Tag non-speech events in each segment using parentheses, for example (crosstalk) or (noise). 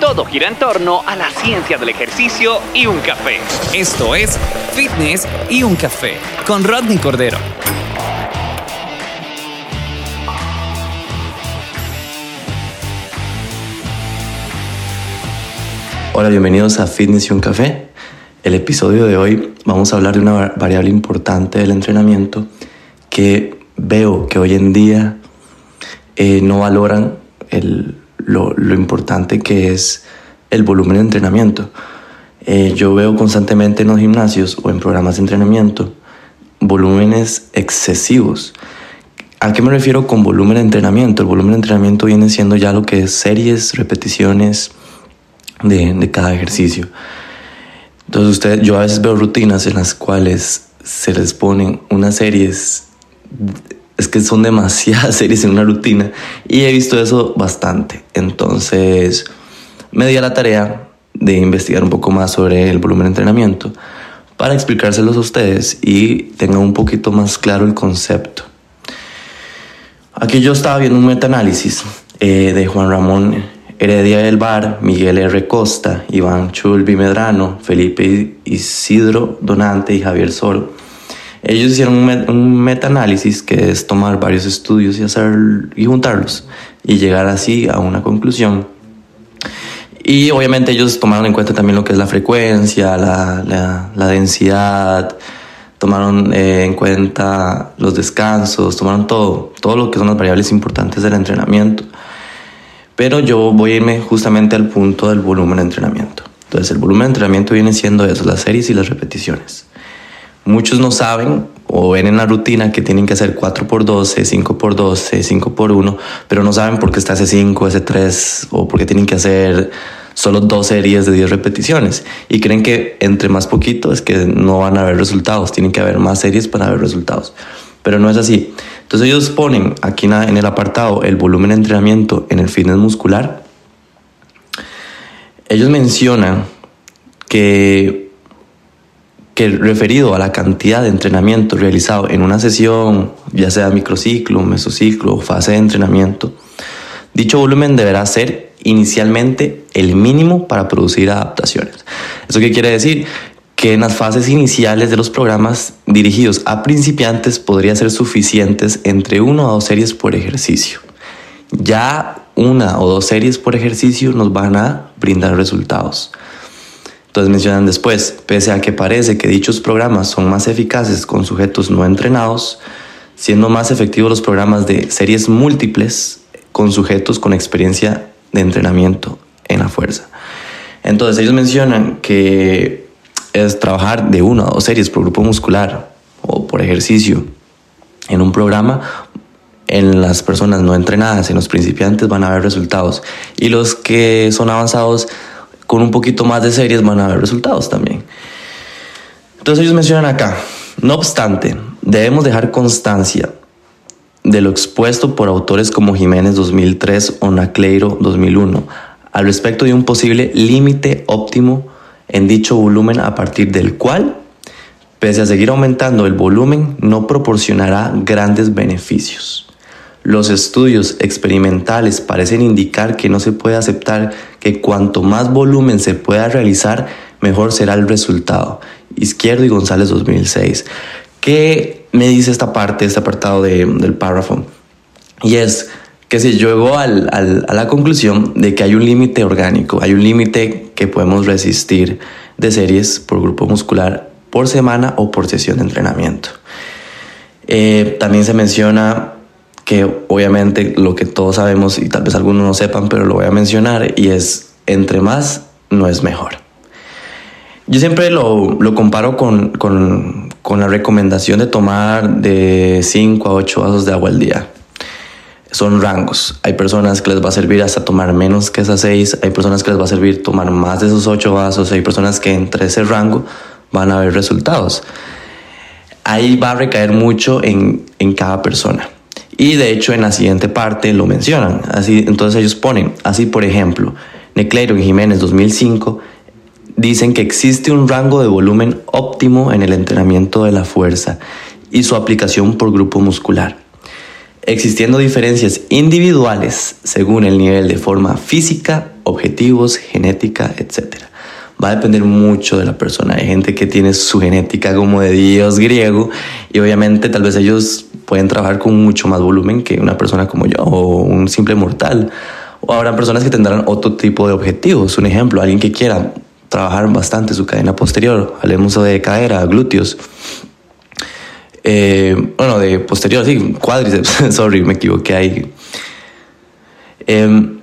Todo gira en torno a la ciencia del ejercicio y un café. Esto es Fitness y un café con Rodney Cordero. Hola, bienvenidos a Fitness y un café. El episodio de hoy vamos a hablar de una variable importante del entrenamiento que veo que hoy en día eh, no valoran el, lo, importante que es el volumen de entrenamiento. Eh, yo veo constantemente en los gimnasios o en programas de entrenamiento volúmenes excesivos. ¿A qué me refiero con volumen de entrenamiento? El volumen de entrenamiento viene siendo ya lo que es series, repeticiones de, de cada ejercicio. Entonces usted, yo a veces veo rutinas en las cuales se les ponen unas series es que son demasiadas (laughs) series en una rutina y he visto eso bastante. Entonces me di a la tarea de investigar un poco más sobre el volumen de entrenamiento para explicárselos a ustedes y tengan un poquito más claro el concepto. Aquí yo estaba viendo un metaanálisis eh, de Juan Ramón Heredia del Bar, Miguel R. Costa, Iván Chulbi Medrano, Felipe Isidro Donante y Javier Soro ellos hicieron un, un metaanálisis que es tomar varios estudios y, hacer, y juntarlos y llegar así a una conclusión. Y obviamente ellos tomaron en cuenta también lo que es la frecuencia, la, la, densidad, tomaron eh, en cuenta los descansos, tomaron todo, todo lo que son las variables importantes del entrenamiento. Pero yo voy a irme justamente al punto del volumen de entrenamiento. Entonces el volumen de entrenamiento viene siendo eso, las series y las repeticiones. Muchos no saben o ven en la rutina que tienen que hacer 4x12, 5x12, 5x1, pero no saben por qué está ese 5, ese 3 o por qué tienen que hacer solo dos series de 10 repeticiones y creen que entre más poquito es que no van a haber resultados, tienen que haber más series para ver resultados. Pero no es así. Entonces ellos ponen aquí en el apartado el volumen de entrenamiento en el fitness muscular. Ellos mencionan que que referido a la cantidad de entrenamiento realizado en una sesión, ya sea microciclo, mesociclo o fase de entrenamiento, dicho volumen deberá ser inicialmente el mínimo para producir adaptaciones. ¿Eso qué quiere decir? Que en las fases iniciales de los programas dirigidos a principiantes podría ser suficientes entre una o dos series por ejercicio. Ya una o dos series por ejercicio nos van a brindar resultados. Entonces mencionan después, pese a que parece que dichos programas son más eficaces con sujetos no entrenados, siendo más efectivos los programas de series múltiples con sujetos con experiencia de entrenamiento en la fuerza. Entonces ellos mencionan que es trabajar de una o dos series por grupo muscular o por ejercicio en un programa en las personas no entrenadas, en los principiantes van a haber resultados y los que son avanzados con un poquito más de series van a haber resultados también. Entonces ellos mencionan acá, no obstante, debemos dejar constancia de lo expuesto por autores como Jiménez 2003 o Nacleiro 2001 al respecto de un posible límite óptimo en dicho volumen a partir del cual, pese a seguir aumentando el volumen, no proporcionará grandes beneficios. Los estudios experimentales parecen indicar que no se puede aceptar que cuanto más volumen se pueda realizar, mejor será el resultado. Izquierdo y González 2006. ¿Qué me dice esta parte, este apartado del párrafo? Y es que se llegó al, a la conclusión de que hay un límite orgánico, hay un límite que podemos resistir de series por grupo muscular por semana o por sesión de entrenamiento. Eh, también se menciona que obviamente lo que todos sabemos y tal vez algunos no sepan, pero lo voy a mencionar y es entre más no es mejor. Yo siempre lo, lo comparo con, con, con, la recomendación de tomar de 5 a 8 vasos de agua al día. Son rangos. Hay personas que les va a servir hasta tomar menos que esas 6, hay personas que les va a servir tomar más de esos 8 vasos, hay personas que entre ese rango van a haber resultados. Ahí va a recaer mucho en, en cada persona. Y de hecho en la siguiente parte lo mencionan. Así, entonces ellos ponen, así por ejemplo, Necleiro y Jiménez 2005 dicen que existe un rango de volumen óptimo en el entrenamiento de la fuerza y su aplicación por grupo muscular, existiendo diferencias individuales según el nivel de forma física, objetivos, genética, etc. Va a depender mucho de la persona. Hay gente que tiene su genética como de dios griego y obviamente tal vez ellos pueden trabajar con mucho más volumen que una persona como yo o un simple mortal. O habrá personas que tendrán otro tipo de objetivos. Un ejemplo, alguien que quiera trabajar bastante su cadena posterior, hablemos de cadera, glúteos. Eh, bueno, de posterior, sí, cuádriceps, (laughs) sorry, me equivoqué ahí. Em,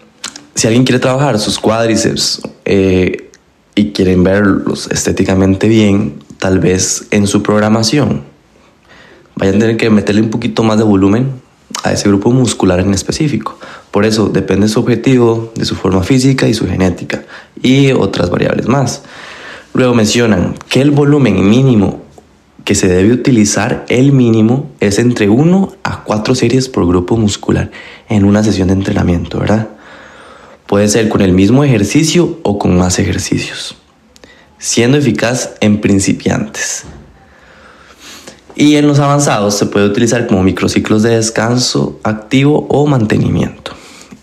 si alguien quiere trabajar sus cuádriceps eh, y quieren verlos estéticamente bien, tal vez en su programación vayan a tener que meterle un poquito más de volumen a ese grupo muscular en específico. Por eso depende de su objetivo, de su forma física y su genética y otras variables más. Luego mencionan que el volumen mínimo que se debe utilizar, el mínimo, es entre 1 a 4 series por grupo muscular en una sesión de entrenamiento, ¿verdad? Puede ser con el mismo ejercicio o con más ejercicios, siendo eficaz en principiantes. Y en los avanzados se puede utilizar como microciclos de descanso activo o mantenimiento.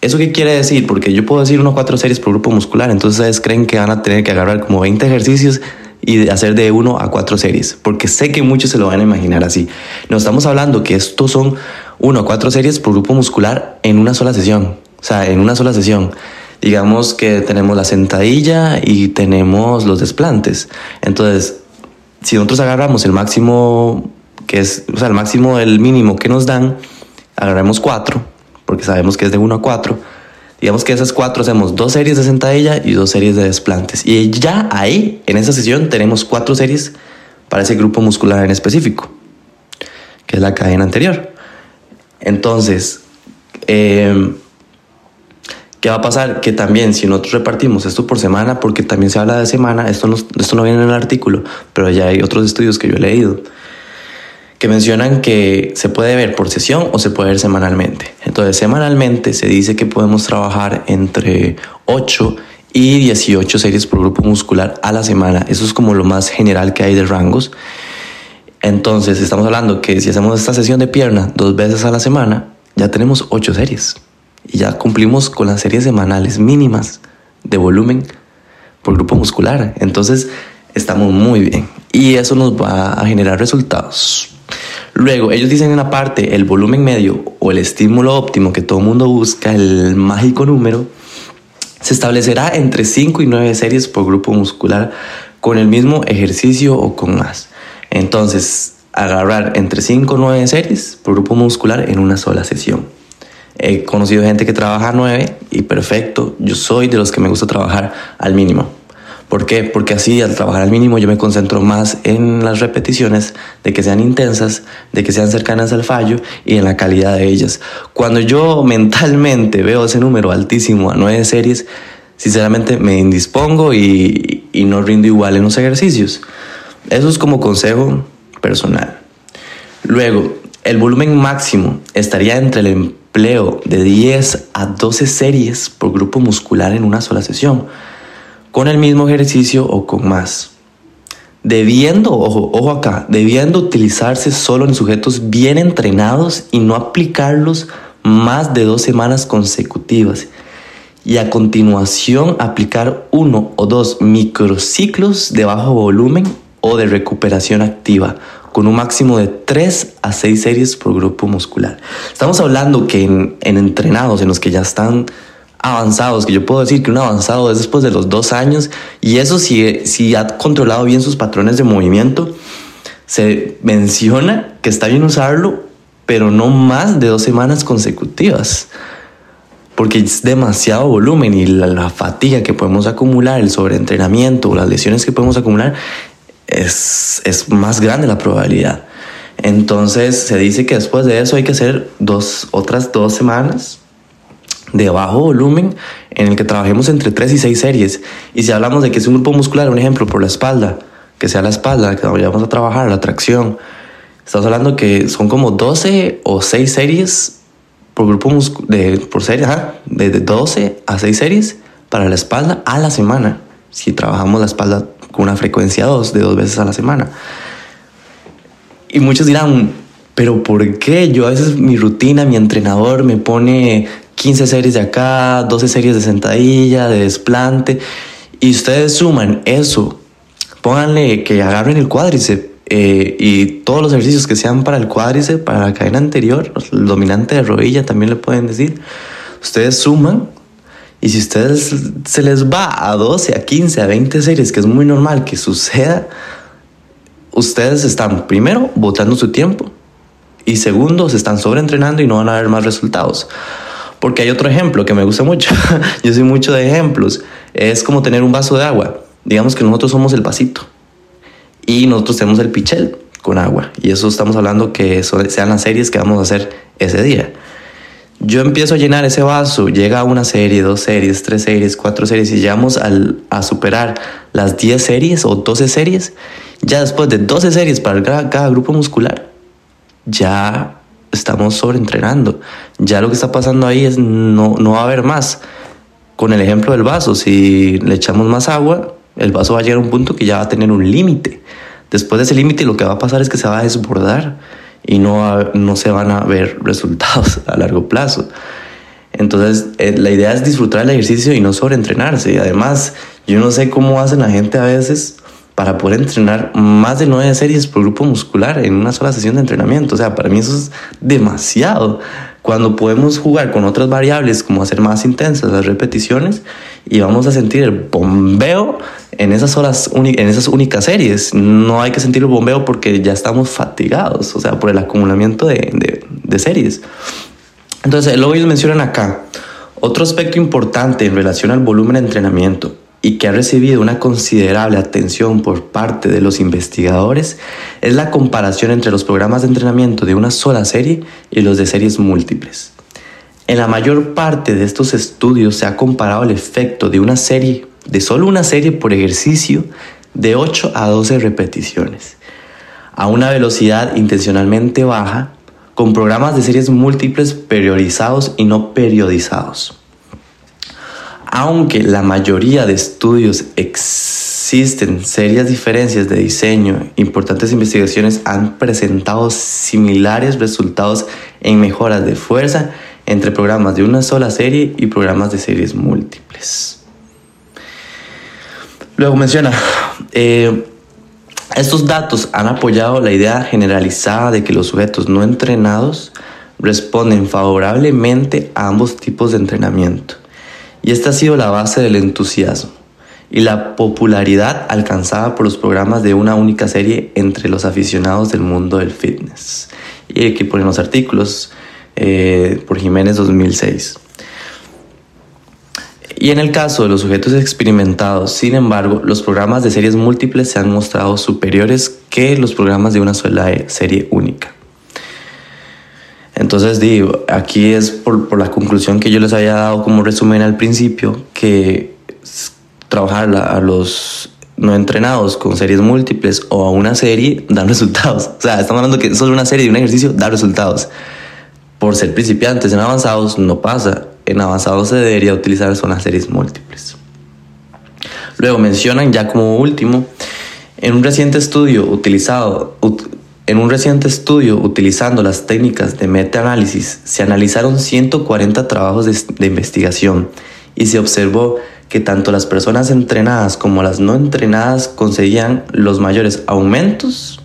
¿Eso qué quiere decir? Porque yo puedo decir 1 a 4 series por grupo muscular, entonces ustedes creen que van a tener que agarrar como 20 ejercicios y hacer de 1 a 4 series, porque sé que muchos se lo van a imaginar así. Nos estamos hablando que estos son 1 a 4 series por grupo muscular en una sola sesión, o sea, en una sola sesión. Digamos que tenemos la sentadilla y tenemos los desplantes. Entonces, si nosotros agarramos el máximo que es, o sea, el máximo, el mínimo que nos dan, agarramos cuatro, porque sabemos que es de 1 a 4. Digamos que esas cuatro hacemos dos series de sentadilla y dos series de desplantes. Y ya ahí, en esa sesión, tenemos cuatro series para ese grupo muscular en específico, que es la cadena anterior. Entonces, eh, ¿qué va a pasar? Que también si nosotros repartimos esto por semana, porque también se habla de semana, esto no, esto no viene en el artículo, pero ya hay otros estudios que yo he leído que mencionan que se puede ver por sesión o se puede ver semanalmente. Entonces, semanalmente se dice que podemos trabajar entre 8 y 18 series por grupo muscular a la semana. Eso es como lo más general que hay de rangos. Entonces, estamos hablando que si hacemos esta sesión de pierna dos veces a la semana, ya tenemos 8 series. Y ya cumplimos con las series semanales mínimas de volumen por grupo muscular. Entonces, estamos muy bien. Y eso nos va a generar resultados. Luego, ellos dicen en la parte el volumen medio o el estímulo óptimo que todo mundo busca, el mágico número, se establecerá entre 5 y 9 series por grupo muscular con el mismo ejercicio o con más. Entonces, agarrar entre 5 y 9 series por grupo muscular en una sola sesión. He conocido gente que trabaja 9 y perfecto, yo soy de los que me gusta trabajar al mínimo. ¿Por qué? Porque así al trabajar al mínimo yo me concentro más en las repeticiones, de que sean intensas, de que sean cercanas al fallo y en la calidad de ellas. Cuando yo mentalmente veo ese número altísimo a nueve series, sinceramente me indispongo y, y no rindo igual en los ejercicios. Eso es como consejo personal. Luego, el volumen máximo estaría entre el empleo de 10 a 12 series por grupo muscular en una sola sesión con el mismo ejercicio o con más. Debiendo, ojo, ojo acá, debiendo utilizarse solo en sujetos bien entrenados y no aplicarlos más de dos semanas consecutivas. Y a continuación aplicar uno o dos microciclos de bajo volumen o de recuperación activa, con un máximo de 3 a 6 series por grupo muscular. Estamos hablando que en, en entrenados, en los que ya están avanzados, que yo puedo decir que un avanzado es después de los dos años, y eso si, si ha controlado bien sus patrones de movimiento, se menciona que está bien usarlo, pero no más de dos semanas consecutivas, porque es demasiado volumen y la, fatiga que podemos acumular, el sobreentrenamiento, las lesiones que podemos acumular, es, es más grande la probabilidad. Entonces se dice que después de eso hay que hacer dos, otras dos semanas de bajo volumen en el que trabajemos entre 3 y 6 series. Y si hablamos de que es un grupo muscular, un ejemplo por la espalda, que sea la espalda, que vayamos a trabajar, la tracción. Estamos hablando que son como 12 o 6 series por grupo de, por serie, de 12 a 6 series para la espalda a la semana. Si trabajamos la espalda con una frecuencia 2 de dos veces a la semana. Y muchos dirán, pero ¿por qué? Yo a veces mi rutina, mi entrenador me pone 15 series de acá, 12 series de sentadilla, de desplante, y ustedes suman eso, pónganle que agarren el cuádriceps eh, y todos los ejercicios que sean para el cuádriceps, para la cadena anterior, el dominante de rodilla también le pueden decir, ustedes suman y si ustedes se les va a 12, a 15, a 20 series, que es muy normal que suceda, ustedes están primero botando su tiempo y segundo se están sobreentrenando y no van a ver más resultados. Porque hay otro ejemplo que me gusta mucho. (laughs) Yo soy mucho de ejemplos. Es como tener un vaso de agua. Digamos que nosotros somos el vasito y nosotros tenemos el pichel con agua. Y eso estamos hablando que sean las series que vamos a hacer ese día. Yo empiezo a llenar ese vaso, llega una serie, dos series, tres series, cuatro series y llegamos a superar las 10 series o 12 series. Ya después de 12 series para cada grupo muscular, ya estamos sobreentrenando. Ya lo que está pasando ahí es no, no va a haber más. Con el ejemplo del vaso, si le echamos más agua, el vaso va a llegar a un punto que ya va a tener un límite. Después de ese límite lo que va a pasar es que se va a desbordar y no, no se van a ver resultados (laughs) a largo plazo. Entonces, eh, la idea es disfrutar el ejercicio y no sobreentrenarse. Y además, yo no sé cómo hacen la gente a veces para poder entrenar más de nueve series por grupo muscular en una sola sesión de entrenamiento. O sea, para mí eso es demasiado. Cuando podemos jugar con otras variables como hacer más intensas las repeticiones y vamos a sentir el bombeo en esas horas en esas únicas series. No hay que sentir el bombeo porque ya estamos fatigados, o sea, por el acumulamiento de, de, de series. Entonces, luego ellos mencionan acá otro aspecto importante en relación al volumen de entrenamiento y que ha recibido una considerable atención por parte de los investigadores es la comparación entre los programas de entrenamiento de una sola serie y los de series múltiples. En la mayor parte de estos estudios se ha comparado el efecto de una serie, de solo una serie por ejercicio, de 8 a 12 repeticiones, a una velocidad intencionalmente baja, con programas de series múltiples periodizados y no periodizados. Aunque la mayoría de estudios existen serias diferencias de diseño, importantes investigaciones han presentado similares resultados en mejoras de fuerza entre programas de una sola serie y programas de series múltiples. Luego menciona, eh, estos datos han apoyado la idea generalizada de que los sujetos no entrenados responden favorablemente a ambos tipos de entrenamiento y esta ha sido la base del entusiasmo y la popularidad alcanzada por los programas de una única serie entre los aficionados del mundo del fitness. Y aquí ponen los artículos eh, por Jiménez 2006. Y en el caso de los sujetos experimentados, sin embargo, los programas de series múltiples se han mostrado superiores que los programas de una sola serie única. Entonces digo, aquí es por, por, la conclusión que yo les había dado como resumen al principio, que trabajar a los no entrenados con series múltiples o a una serie dan resultados. O sea, estamos hablando que solo una serie de un ejercicio da resultados. Por ser principiantes en avanzados no pasa. En avanzados se debería utilizar son las series múltiples. Luego mencionan ya como último, en un reciente estudio utilizado, en un reciente estudio utilizando las técnicas de metaanálisis, se analizaron 140 trabajos de, investigación y se observó que tanto las personas entrenadas como las no entrenadas conseguían los mayores aumentos,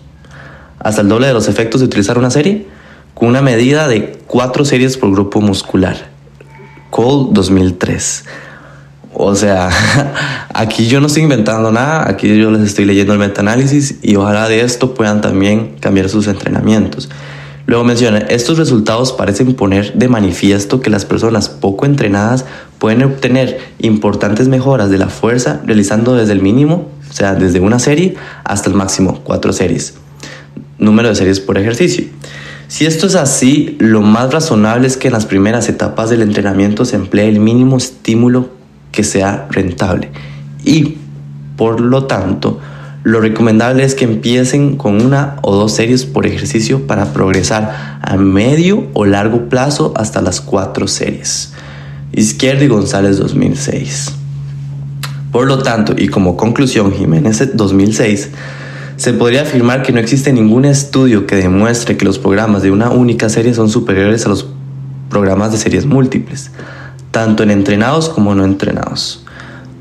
hasta el doble de los efectos de utilizar una serie, con una medida de 4 series por grupo muscular. Cole 2003. O sea, (laughs) aquí yo no estoy inventando nada, aquí yo les estoy leyendo el metaanálisis y ojalá de esto puedan también cambiar sus entrenamientos. Luego menciona, estos resultados parecen poner de manifiesto que las personas poco entrenadas pueden obtener importantes mejoras de la fuerza realizando desde el mínimo, o sea, desde una serie hasta el máximo, cuatro series. Número de series por ejercicio. Si esto es así, lo más razonable es que en las primeras etapas del entrenamiento se emplee el mínimo estímulo que sea rentable y por lo tanto Lo recomendable es que empiecen con una o dos series por ejercicio para progresar a medio o largo plazo hasta las cuatro series. Izquierdo y González 2006. Por lo tanto, y como conclusión, Jiménez 2006, se podría afirmar que no existe ningún estudio que demuestre que los programas de una única serie son superiores a los programas de series múltiples, tanto en entrenados como no entrenados.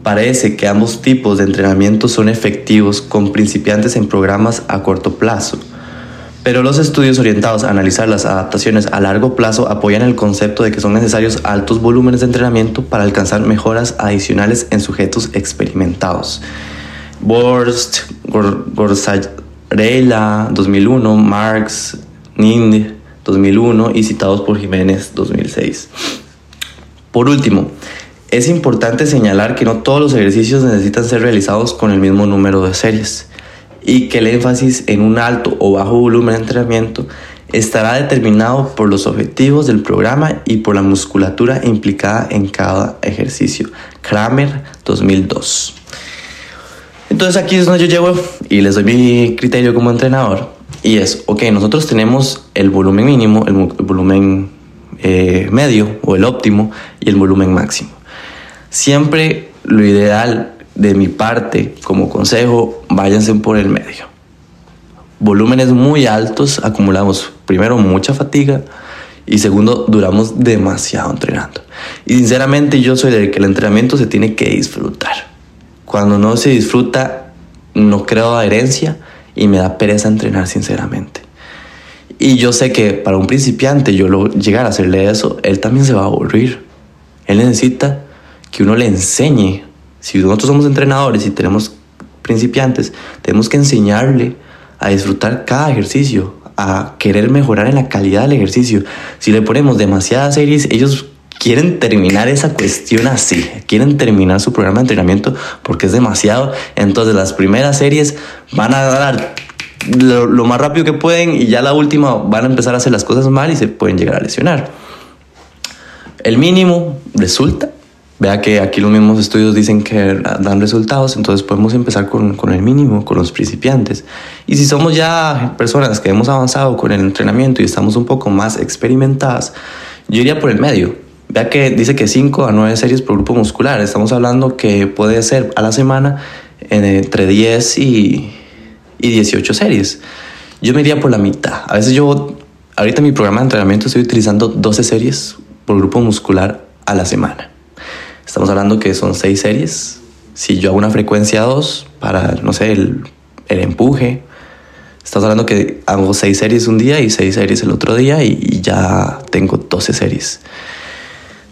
Parece que ambos tipos de entrenamiento son efectivos con principiantes en programas a corto plazo, pero los estudios orientados a analizar las adaptaciones a largo plazo apoyan el concepto de que son necesarios altos volúmenes de entrenamiento para alcanzar mejoras adicionales en sujetos experimentados. Borst, Gorzarela 2001, Marx, Nind 2001 y citados por Jiménez 2006. Por último, es importante señalar que no todos los ejercicios necesitan ser realizados con el mismo número de series y que el énfasis en un alto o bajo volumen de entrenamiento estará determinado por los objetivos del programa y por la musculatura implicada en cada ejercicio. Kramer 2002. Entonces aquí es donde yo llevo y les doy mi criterio como entrenador y es, ok, nosotros tenemos el volumen mínimo, el, volumen eh, medio o el óptimo y el volumen máximo. Siempre lo ideal de mi parte como consejo, váyanse por el medio. Volúmenes muy altos, acumulamos primero mucha fatiga y segundo, duramos demasiado entrenando. Y sinceramente yo soy del que el entrenamiento se tiene que disfrutar. Cuando no se disfruta, no creo adherencia y me da pereza entrenar sinceramente. Y yo sé que para un principiante yo lo, llegar a hacerle eso, él también se va a aburrir. Él necesita que uno le enseñe si nosotros somos entrenadores y tenemos principiantes, tenemos que enseñarle a disfrutar cada ejercicio, a querer mejorar en la calidad del ejercicio. Si le ponemos demasiadas series, ellos quieren terminar esa cuestión así, quieren terminar su programa de entrenamiento porque es demasiado. Entonces las primeras series van a dar lo, lo, más rápido que pueden y ya la última van a empezar a hacer las cosas mal y se pueden llegar a lesionar. El mínimo resulta Vea que aquí los mismos estudios dicen que dan resultados, entonces podemos empezar con, con, el mínimo, con los principiantes. Y si somos ya personas que hemos avanzado con el entrenamiento y estamos un poco más experimentadas, yo iría por el medio. Vea que dice que 5 a 9 series por grupo muscular. Estamos hablando que puede ser a la semana entre 10 y, y 18 series. Yo me iría por la mitad. A veces yo, ahorita en mi programa de entrenamiento estoy utilizando 12 series por grupo muscular a la semana. Estamos hablando que son seis series. Si yo hago una frecuencia 2 para, no sé, el, el, empuje, estamos hablando que hago seis series un día y seis series el otro día y, y ya tengo 12 series.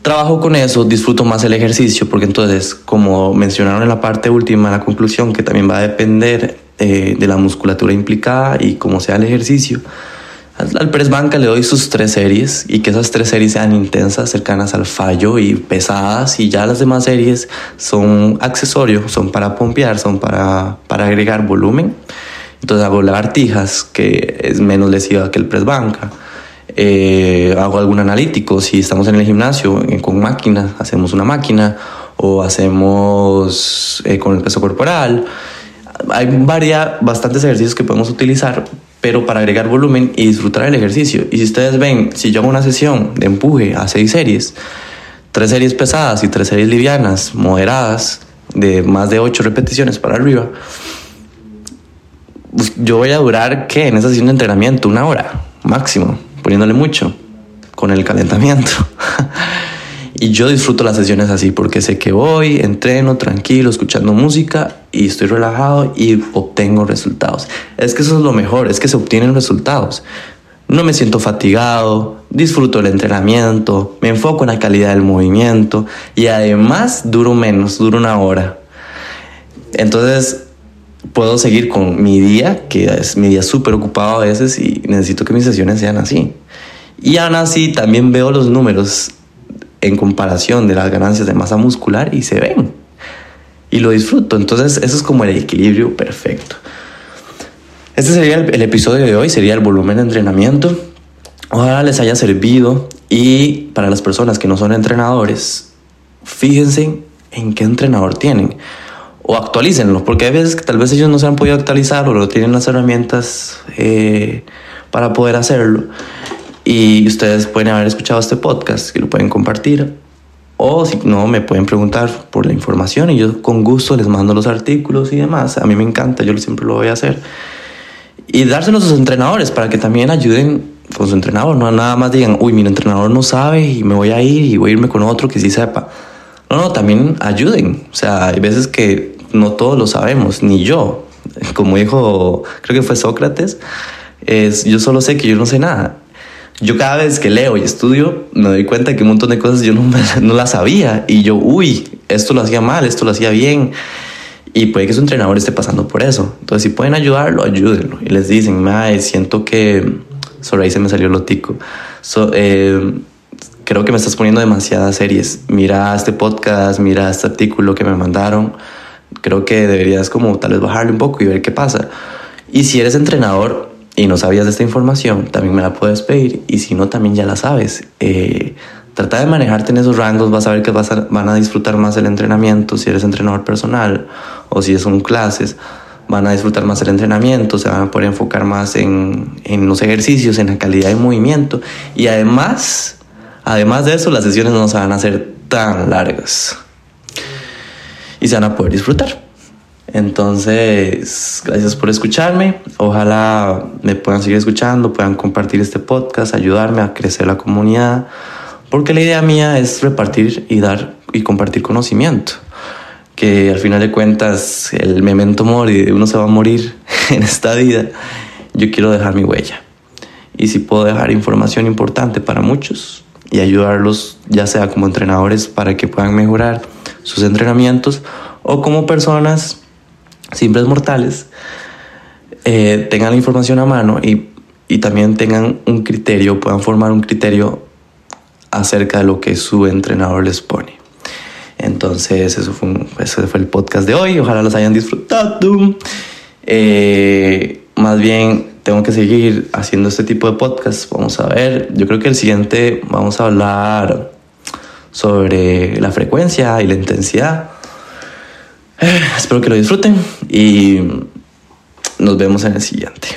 Trabajo con eso, disfruto más el ejercicio porque entonces, como mencionaron en la parte última, la conclusión, que también va a depender eh, de la musculatura implicada y cómo sea el ejercicio, al press banca le doy sus tres series y que esas tres series sean intensas, cercanas al fallo y pesadas y ya las demás series son accesorios, son para pompear, son para, para agregar volumen. Entonces hago lagartijas, que es menos lesiva que el press banca. Eh, hago algún analítico, si estamos en el gimnasio eh, con máquina, hacemos una máquina o hacemos eh, con el peso corporal. Hay varias, bastantes ejercicios que podemos utilizar pero para agregar volumen y disfrutar el ejercicio. Y si ustedes ven, si yo hago una sesión de empuje a seis series, tres series pesadas y tres series livianas, moderadas, de más de ocho repeticiones para arriba, pues yo voy a durar, ¿qué? En esa sesión de entrenamiento, una hora máximo, poniéndole mucho, con el calentamiento. (laughs) Y yo disfruto las sesiones así porque sé que voy, entreno tranquilo, escuchando música y estoy relajado y obtengo resultados. Es que eso es lo mejor, es que se obtienen resultados. No me siento fatigado, disfruto el entrenamiento, me enfoco en la calidad del movimiento y además duro menos, duro una hora. Entonces puedo seguir con mi día, que es mi día súper ocupado a veces y necesito que mis sesiones sean así. Y aún así también veo los números en comparación de las ganancias de masa muscular y se ven. Y lo disfruto. Entonces eso es como el equilibrio perfecto. Este sería el, episodio de hoy, sería el volumen de entrenamiento. Ojalá les haya servido y para las personas que no son entrenadores, fíjense en qué entrenador tienen. o actualícenlo, porque hay veces que tal vez ellos no se han podido actualizar o no tienen las herramientas eh, para poder hacerlo. Y ustedes pueden haber escuchado este podcast, que lo pueden compartir. O si no, me pueden preguntar por la información y yo con gusto les mando los artículos y demás. A mí me encanta, yo siempre lo voy a hacer. Y dárselos a sus entrenadores para que también ayuden con su entrenador. No nada más digan, uy, mi entrenador no sabe y me voy a ir y voy a irme con otro que sí sepa. No, no, también ayuden. O sea, hay veces que no todos lo sabemos, ni yo. Como dijo, creo que fue Sócrates, es, yo solo sé que yo no sé nada yo cada vez que leo y estudio me doy cuenta que un montón de cosas yo no, (laughs) no las sabía y yo, uy, esto lo hacía mal, esto lo hacía bien. Y puede que su entrenador esté pasando por eso. Entonces, si pueden ayudarlo, ayúdenlo. Y les dicen, mae, siento que... Sobre ahí se me salió lo tico. Eh, creo que me estás poniendo demasiadas series. Mira este podcast, mira este artículo que me mandaron. Creo que deberías como tal vez bajarle un poco y ver qué pasa. Y si eres entrenador, y no sabías de esta información, también me la puedes pedir y si no, también ya la sabes. Eh, trata de manejarte en esos rangos, vas a ver que vas a, van a disfrutar más el entrenamiento si eres entrenador personal o si son clases, van a disfrutar más el entrenamiento, se van a poder enfocar más en, en los ejercicios, en la calidad de movimiento y además, además de eso, las sesiones no se van a hacer tan largas y se van a poder disfrutar. Entonces, gracias por escucharme. Ojalá me puedan seguir escuchando, puedan compartir este podcast, ayudarme a crecer la comunidad, porque la idea mía es repartir y dar y compartir conocimiento. Que al final de cuentas, el memento mori, uno se va a morir (laughs) en esta vida. Yo quiero dejar mi huella. Y si puedo dejar información importante para muchos y ayudarlos, ya sea como entrenadores para que puedan mejorar sus entrenamientos o como personas simples mortales eh, tengan la información a mano y, y también tengan un criterio, puedan formar un criterio acerca de lo que su entrenador les pone. Entonces, eso fue, ese fue el podcast de hoy. Ojalá los hayan disfrutado. Eh, más bien, tengo que seguir haciendo este tipo de podcasts. Vamos a ver. Yo creo que el siguiente vamos a hablar sobre la frecuencia y la intensidad. Espero que lo disfruten y nos vemos en el siguiente.